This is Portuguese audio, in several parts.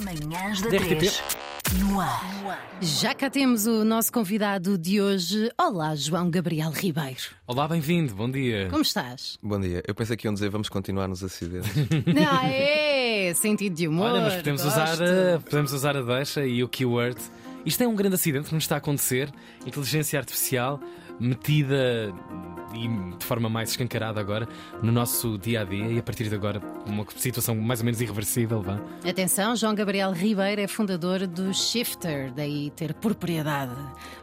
Manhãs da Da RTP. 3. No ar. Já cá temos o nosso convidado de hoje. Olá, João Gabriel Ribeiro. Olá, bem-vindo, bom dia. Como estás? Bom dia. Eu pensei que iam dizer vamos continuar nos acidentes. Ah, é! Sentido de humor. Olha, mas podemos gosto. usar, a, podemos usar a deixa e o keyword. Isto é um grande acidente que nos está a acontecer. Inteligência artificial metida e de forma mais escancarada agora no nosso dia a dia e a partir de agora uma situação mais ou menos irreversível. Vá. Atenção, João Gabriel Ribeiro é fundador do Shifter, daí ter propriedade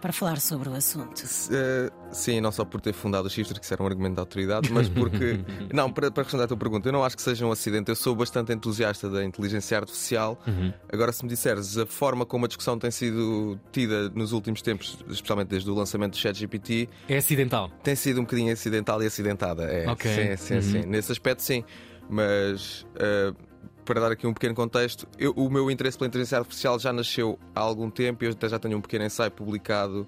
para falar sobre o assunto. Eh, sim, não só por ter fundado o Shifter, que isso era um argumento de autoridade, mas porque. não, para, para responder à tua pergunta, eu não acho que seja um acidente. Eu sou bastante entusiasta da inteligência artificial. Agora, se me disseres a forma como a discussão tem sido tida nos últimos tempos, especialmente desde o lançamento do ChatGPT, É acidental. tem sido um bocadinho acidental e acidentada. É, Ok. sim, sim, sim. Nesse aspecto, sim. Mas eh, para dar aqui um pequeno contexto, eu- o meu interesse pela inteligência artificial já nasceu há algum tempo. Eu até já tenho um pequeno ensaio publicado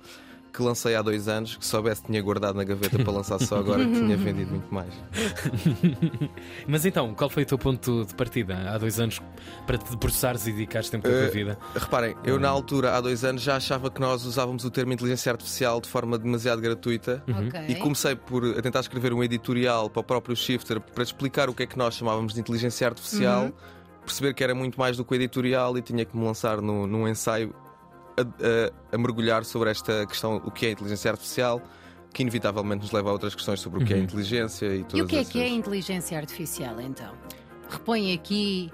que lancei há dois anos. Que se soubesse, tinha guardado na gaveta para lançar só agora, que tinha vendido muito mais. Mas então, qual foi o teu ponto de partida há dois anos para te processares e dedicares tempo da tua Eh, vida? Reparem, eu na altura, há dois anos, já achava que nós usávamos o termo inteligência artificial de forma demasiado gratuita. Ok. E comecei por a tentar escrever um editorial para o próprio Shifter para explicar o que é que nós chamávamos de inteligência artificial, perceber que era muito mais do que o editorial e tinha que me lançar no- num ensaio a, a- a mergulhar sobre esta questão, o que é inteligência artificial, que inevitavelmente nos leva a outras questões sobre o que é inteligência e todas E o que é essas... que é inteligência artificial, então? Repõe aqui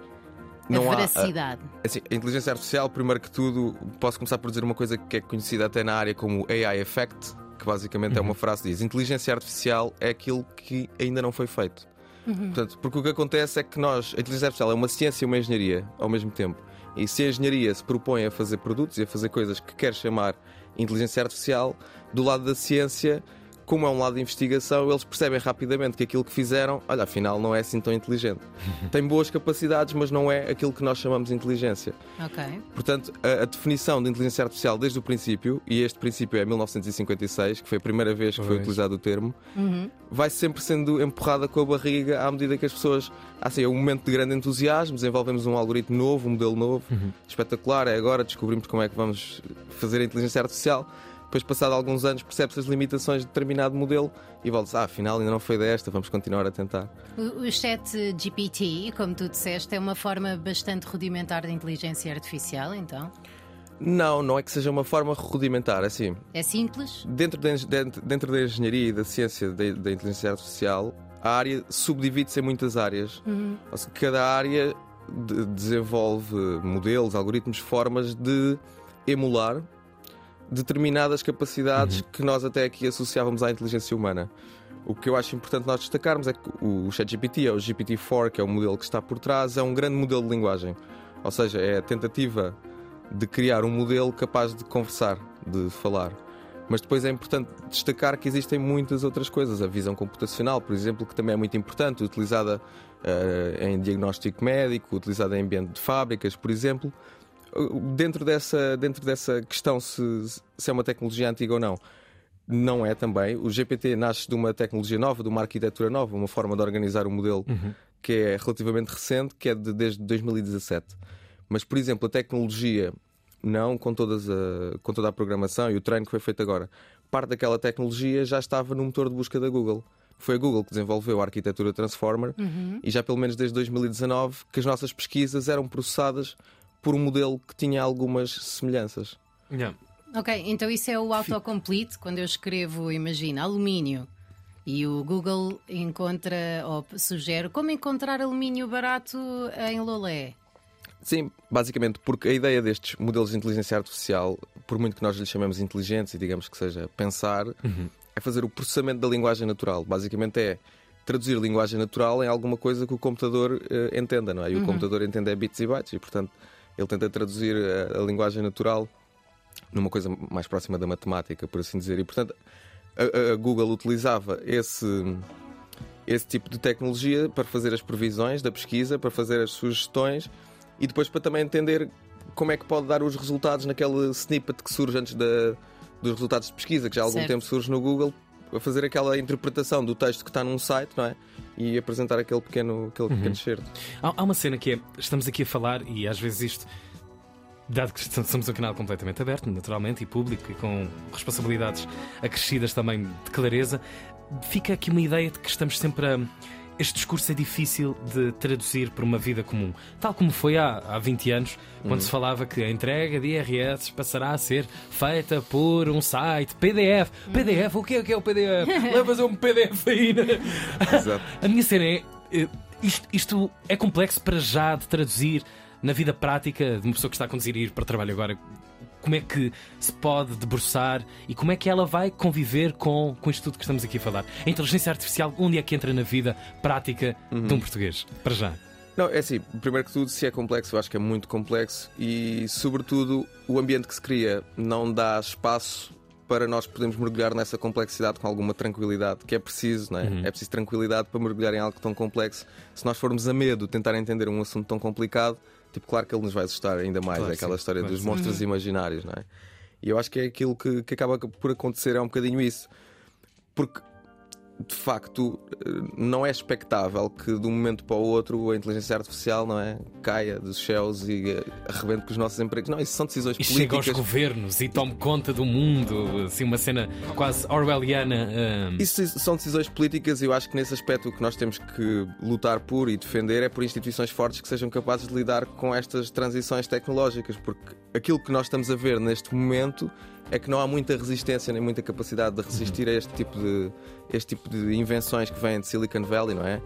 a Não há, ah, veracidade. Assim, a inteligência artificial, primeiro que tudo, posso começar por dizer uma coisa que é conhecida até na área como AI Effect, que basicamente é uma frase que diz: inteligência artificial é aquilo que ainda não foi feito. Portanto, porque o que acontece é que nós, a inteligência artificial é uma ciência e uma engenharia ao mesmo tempo. E se a engenharia se propõe a fazer produtos e a fazer coisas que quer chamar inteligência artificial, do lado da ciência, como é um lado de investigação, eles percebem rapidamente que aquilo que fizeram, olha, afinal não é assim tão inteligente. Tem boas capacidades, mas não é aquilo que nós chamamos de inteligência. Ok. Portanto, a, a definição de inteligência artificial desde o princípio, e este princípio é 1956, que foi a primeira vez que foi utilizado o termo, vai sempre sendo empurrada com a barriga à medida que as pessoas. Assim, é um momento de grande entusiasmo, desenvolvemos um algoritmo novo, um modelo novo, espetacular, é agora, descobrimos como é que vamos fazer a inteligência artificial. Depois, passado alguns anos, percebe-se as limitações de determinado modelo e volta-se, ah, afinal ainda não foi desta, vamos continuar a tentar. O, o chat GPT, como tu disseste, é uma forma bastante rudimentar de inteligência artificial, então? Não, não é que seja uma forma rudimentar, assim. É simples? Dentro da, dentro, dentro da engenharia e da ciência da, da inteligência artificial, a área subdivide-se em muitas áreas. Ou seja, cada área de- desenvolve modelos, algoritmos, formas de emular determinadas capacidades que nós até aqui associávamos à inteligência humana. O que eu acho importante nós destacarmos é que o ChatGPT, ou o GPT-4, que é o modelo que está por trás, é um grande modelo de linguagem. Ou seja, é a tentativa de criar um modelo capaz de conversar, de falar. Mas depois é importante destacar que existem muitas outras coisas. A visão computacional, por exemplo, que também é muito importante, utilizada eh, em diagnóstico médico, utilizada em ambiente de fábricas, por exemplo. Dentro dessa, dentro dessa questão se, se é uma tecnologia antiga ou não, não é também. O GPT nasce de uma tecnologia nova, de uma arquitetura nova, uma forma de organizar o modelo que é relativamente recente, que é de, desde 2017. Mas, por exemplo, a tecnologia, não com, todas a, com toda a programação e o treino que foi feito agora, parte daquela tecnologia já estava no motor de busca da Google. Foi a Google que desenvolveu a arquitetura Transformer e já pelo menos desde 2019 que as nossas pesquisas eram processadas por um modelo que tinha algumas semelhanças. Yeah. Ok, então isso é o autocomplete, quando eu escrevo, imagina, alumínio. E o Google encontra ou sugere como encontrar alumínio barato em Lolé. Sim, basicamente, porque a ideia destes modelos de inteligência artificial, por muito que nós lhes chamemos inteligentes e digamos que seja pensar, é fazer o processamento da linguagem natural. Basicamente é traduzir linguagem natural em alguma coisa que o computador eh, entenda, não é? E o computador entende é bits e bytes e, portanto, ele tenta traduzir a, a linguagem natural numa coisa mais próxima da matemática, por assim dizer. E, portanto, a, a Google utilizava esse, esse tipo de tecnologia para fazer as previsões da pesquisa, para fazer as sugestões e depois para também entender como é que pode dar os resultados naquele snippet que surge antes da, dos resultados de pesquisa, que já há algum Certo. tempo surge no Google, a fazer aquela interpretação do texto que está num site, não é? e apresentar aquele pequeno, aquele Uhum. pequeno certo. Há, há uma cena que é: estamos aqui a falar, e às vezes isto, dado que somos um canal completamente aberto, naturalmente, e público, e com responsabilidades acrescidas também de clareza, fica aqui uma ideia de que estamos sempre a. Este discurso é difícil de traduzir para uma vida comum. Tal como foi há, há 20 anos, quando se falava que a entrega de IRS passará a ser feita por um site PDF. PDF? O que é, o que é o PDF? Levas um PDF aí, né? Exato. A minha cena é. eh, Isto, isto é complexo para já de traduzir na vida prática de uma pessoa que está a conduzir e ir para o trabalho agora. Como é que se pode debruçar e como é que ela vai conviver com, com isto tudo que estamos aqui a falar? A inteligência artificial, onde é que entra na vida prática de um português? Para já. Não, é assim, primeiro que tudo, se é complexo, eu acho que é muito complexo e, sobretudo, o ambiente que se cria não dá espaço para nós podermos mergulhar nessa complexidade com alguma tranquilidade, que é preciso, não é? É preciso tranquilidade para mergulhar em algo tão complexo. Se nós formos a medo tentar entender um assunto tão complicado, tipo, claro que ele nos vai assustar ainda mais. Claro, é aquela sim, história claro, dos sim. monstros imaginários, não é? E eu acho que é aquilo que, que acaba por acontecer, é um bocadinho isso. Porque de facto, eh, não é expectável que de um momento para o outro a inteligência artificial não é, caia dos céus e eh, arrebente com os nossos empregos. Não, isso são decisões E chega aos políticas. governos e tome conta do mundo, assim, uma cena quase orwelliana. ah, Isso são decisões políticas e eu acho que nesse aspecto o que nós temos que lutar por e defender é por instituições fortes que sejam capazes de lidar com estas transições tecnológicas, porque aquilo que nós estamos a ver neste momento é que não há muita resistência nem muita capacidade de resistir a este tipo de, este tipo de invenções que vêm de Silicon Valley, não é?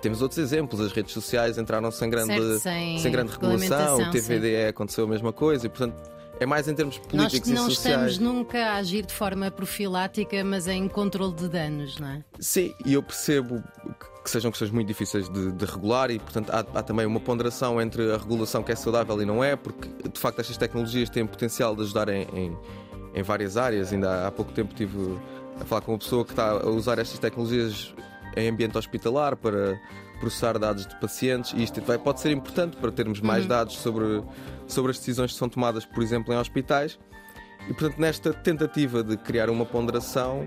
Temos outros exemplos, as redes sociais entraram sem grande, Certo, sem grande regulação, o TVDE aconteceu a mesma coisa e, portanto, é mais em termos Nós políticos não e sociais. estamos nunca a agir de forma profilática, mas em controle de danos, não é? Sim, e eu percebo que- que sejam questões muito difíceis de, de regular e, portanto, há, há também uma ponderação entre a regulação que é saudável e não é, porque de facto estas tecnologias têm potencial de ajudar em, em, em várias áreas. Ainda há, pouco tempo estive a falar com uma pessoa que está a usar estas tecnologias em ambiente hospitalar para processar dados de pacientes e isto vai, pode ser importante para termos mais dados sobre, sobre as decisões que são tomadas, por exemplo, em hospitais. E portanto, nesta tentativa de criar uma ponderação,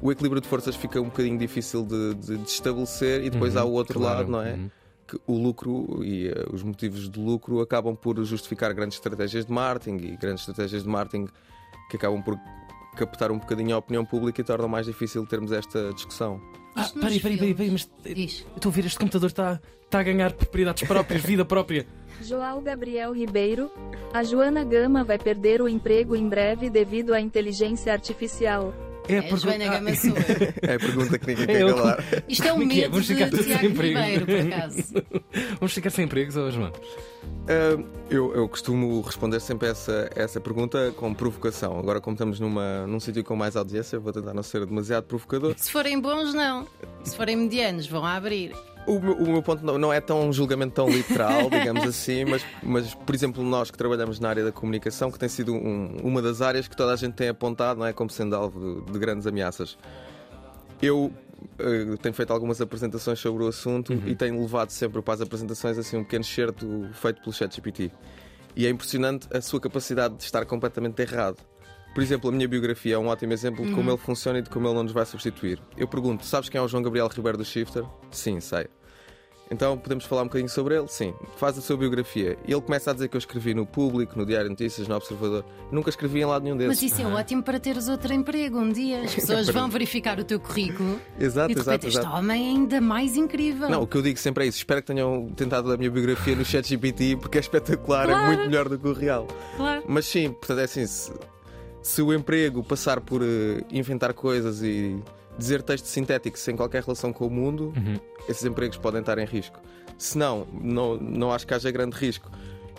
o equilíbrio de forças fica um bocadinho difícil de, de- de estabelecer e depois há o outro claro. lado, não é? Uhum. Que o lucro e eh, os motivos de lucro acabam por justificar grandes estratégias de marketing e grandes estratégias de marketing que acabam por captar um bocadinho a opinião pública e tornam mais difícil termos esta discussão. Ah, peraí, peraí, peraí, peraí, mas Diz. estou a ver, este computador está está a ganhar propriedades próprias, vida própria. João Gabriel Ribeiro. A Joana Gama vai perder o emprego em breve devido à inteligência artificial. É, É, porque- Joana ah, Gama sou eu. É a pergunta que ninguém É, quer eu- calar. Isto é um é é? medo Vamos de ficar sem Tiago emprego. Ribeiro, por acaso. Vamos ficar sem empregos hoje, João? Ah, eu, eu costumo responder sempre essa, essa pergunta com provocação. Agora, como estamos numa, num sítio com mais audiência, vou tentar não ser demasiado provocador. Se forem bons, não. Se forem medianos, vão a abrir. O meu, o meu ponto não, não é tão um julgamento tão literal, digamos assim, mas, mas, por exemplo, nós que trabalhamos na área da comunicação, que tem sido um- uma das áreas que toda a gente tem apontado não é, como sendo alvo de, de grandes ameaças. Eu eh, tenho feito algumas apresentações sobre o assunto e tenho levado sempre para as apresentações assim um pequeno excerto feito pelo ChatGPT. E é impressionante a sua capacidade de estar completamente errado. Por exemplo, a minha biografia é um ótimo exemplo de como ele funciona e de como ele não nos vai substituir. Eu pergunto: sabes quem é o João Gabriel Ribeiro do Shifter? Sim, sei. Então podemos falar um bocadinho sobre ele? Sim. Faz a sua biografia. E ele começa a dizer que eu escrevi no Público, no Diário de Notícias, no Observador. Nunca escrevi em lado nenhum Mas desses. isso é ótimo para teres outro emprego um dia. As pessoas vão verificar o teu currículo Exato, e de exato, repente este homem é ainda mais incrível. Não, o que eu digo sempre é isso. Espero que tenham tentado a minha biografia no ChatGPT porque é espetacular, é Claro. muito melhor do que o real. Claro. Mas sim, portanto é assim, se, se o emprego passar por eh, inventar coisas e dizer texto sintético sem qualquer relação com o mundo, esses empregos podem estar em risco. Se não, não, não acho que haja grande risco.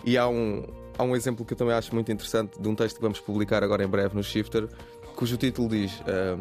E há um, há um exemplo que eu também acho muito interessante de um texto que vamos publicar agora em breve no Shifter, cujo título diz ah,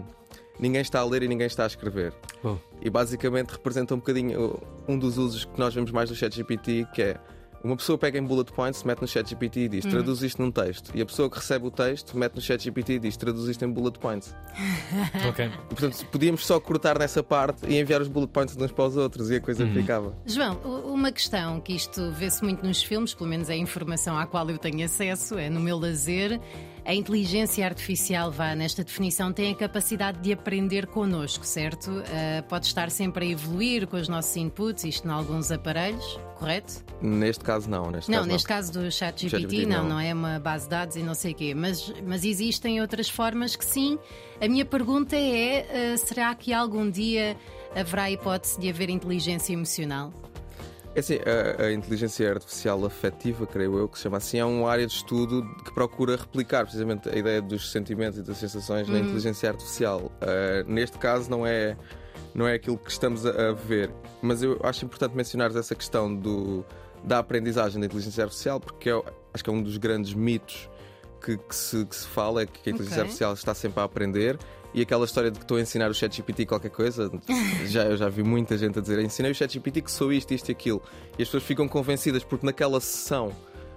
Ninguém está a ler e ninguém está a escrever. Bom. E basicamente representa um bocadinho um dos usos que nós vemos mais do ChatGPT, que é uma pessoa pega em bullet points, mete no ChatGPT e diz traduz isto num texto. E a pessoa que recebe o texto mete no ChatGPT e diz traduz isto em bullet points. Ok. E, portanto, podíamos só cortar nessa parte e enviar os bullet points de uns para os outros e a coisa ficava. João, uma questão que isto vê-se muito nos filmes, pelo menos é a informação à qual eu tenho acesso, é no meu lazer. A inteligência artificial, vá nesta definição, tem a capacidade de aprender connosco, certo? Uh, pode estar sempre a evoluir com os nossos inputs, isto em alguns aparelhos, correto? Neste caso, não. Neste não, caso, neste caso do ChatGPT, não, não, não é uma base de dados e não sei o quê. Mas, mas existem outras formas que sim. A minha pergunta é: uh, será que algum dia haverá a hipótese de haver inteligência emocional? É assim, a, a, inteligência artificial afetiva, creio eu, que se chama assim, é uma área de estudo que procura replicar precisamente a ideia dos sentimentos e das sensações na uhum. inteligência artificial. Uh, neste caso, não é, não é aquilo que estamos a, a, ver, mas eu acho importante mencionar essa questão do, da aprendizagem da inteligência artificial, porque é, acho que é um dos grandes mitos que, que, se, que se fala, é que a inteligência okay. artificial está sempre a aprender e aquela história de que estou a ensinar o ChatGPT qualquer coisa, já, eu já vi muita gente a dizer: ensinei o ChatGPT que sou isto, isto e aquilo. E as pessoas ficam convencidas porque naquela sessão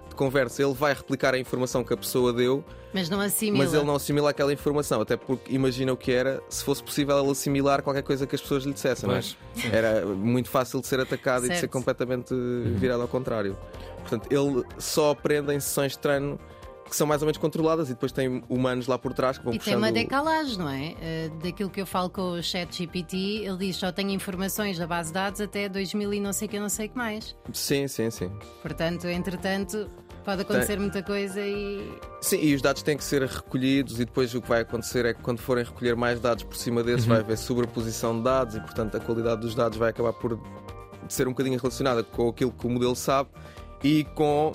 de conversa ele vai replicar a informação que a pessoa deu, mas não assimila. Mas ele não assimila aquela informação, até porque imagina o que era se fosse possível ele assimilar qualquer coisa que as pessoas lhe dissessem. Mas, é? Era muito fácil de ser atacado certo. e de ser completamente virado ao contrário. Portanto, ele só aprende em sessões de treino que são mais ou menos controladas e depois tem humanos lá por trás que vão e puxando... tem uma decalagem, não é? Uh, daquilo que eu falo com o chat GPT, ele diz só tenho informações da base de dados até 2000 e não sei que não sei que mais. Sim, sim, sim. Portanto, entretanto, pode acontecer tem... muita coisa e. Sim, e os dados têm que ser recolhidos e depois o que vai acontecer é que quando forem recolher mais dados por cima desses uhum. vai haver sobreposição de dados e portanto a qualidade dos dados vai acabar por ser um bocadinho relacionada com aquilo que o modelo sabe e com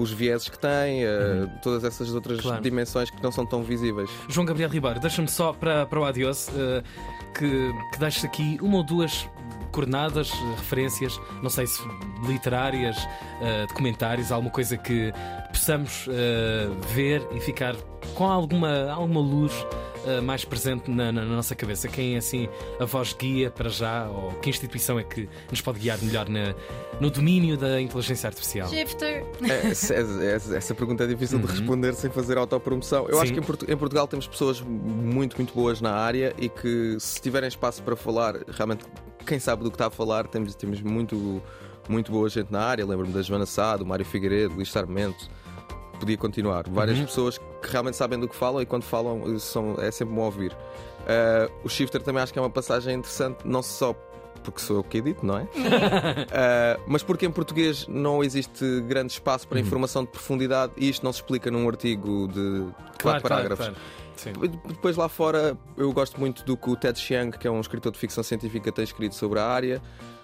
os vieses que tem, uh, todas essas outras claro. dimensões que não são tão visíveis. João Gabriel Ribeiro, deixa-me só para, para o adiós uh, que, que deixes aqui uma ou duas coordenadas, referências, não sei se literárias, uh, documentários, alguma coisa que possamos ver e ficar com alguma, alguma luz uh, mais presente na, na, nossa cabeça? Quem é assim a voz guia para já? Ou que instituição é que nos pode guiar melhor na, no domínio da inteligência artificial? Shifter. É, essa, essa, pergunta é difícil uhum. de responder sem fazer autopromoção. Eu Sim. acho que em, Portu em Portugal temos pessoas muito, muito boas na área e que se tiverem espaço para falar, realmente quem sabe do que está a falar, temos, temos muito, muito boa gente na área. Lembro-me da Joana Sá, do Mário Figueiredo, Luís Sarmento podia continuar. Várias uhum. pessoas que realmente sabem do que falam e quando falam são, é sempre bom ouvir. Uh, o Shifter também acho que é uma passagem interessante, não só porque sou eu que edito, não é? uh, mas porque em português não existe grande espaço para uhum. informação de profundidade e isto não se explica num artigo de quatro claro, parágrafos. Claro, claro. Depois lá fora eu gosto muito do que o Ted Chiang, que é um escritor de ficção científica, tem escrito sobre a área.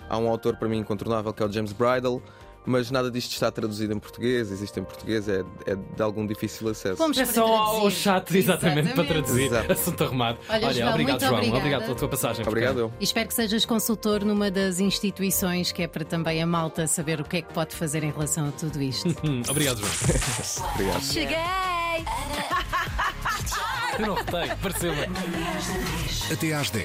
Há um autor para mim incontornável que é o James Bridle mas nada disto está traduzido em português, existe em português, é, é de algum difícil acesso. Vamos é só ao chat, exatamente, exatamente. para traduzir. Exato. Assunto arrumado. Olha, Olha João, obrigado, João. Obrigada. Obrigado pela tua passagem. Obrigado. Eu. E espero que sejas consultor numa das instituições que é para também a malta saber o que é que pode fazer em relação a tudo isto. obrigado, João. obrigado. Cheguei! Eu não votei, pareceu-me. Até às 10,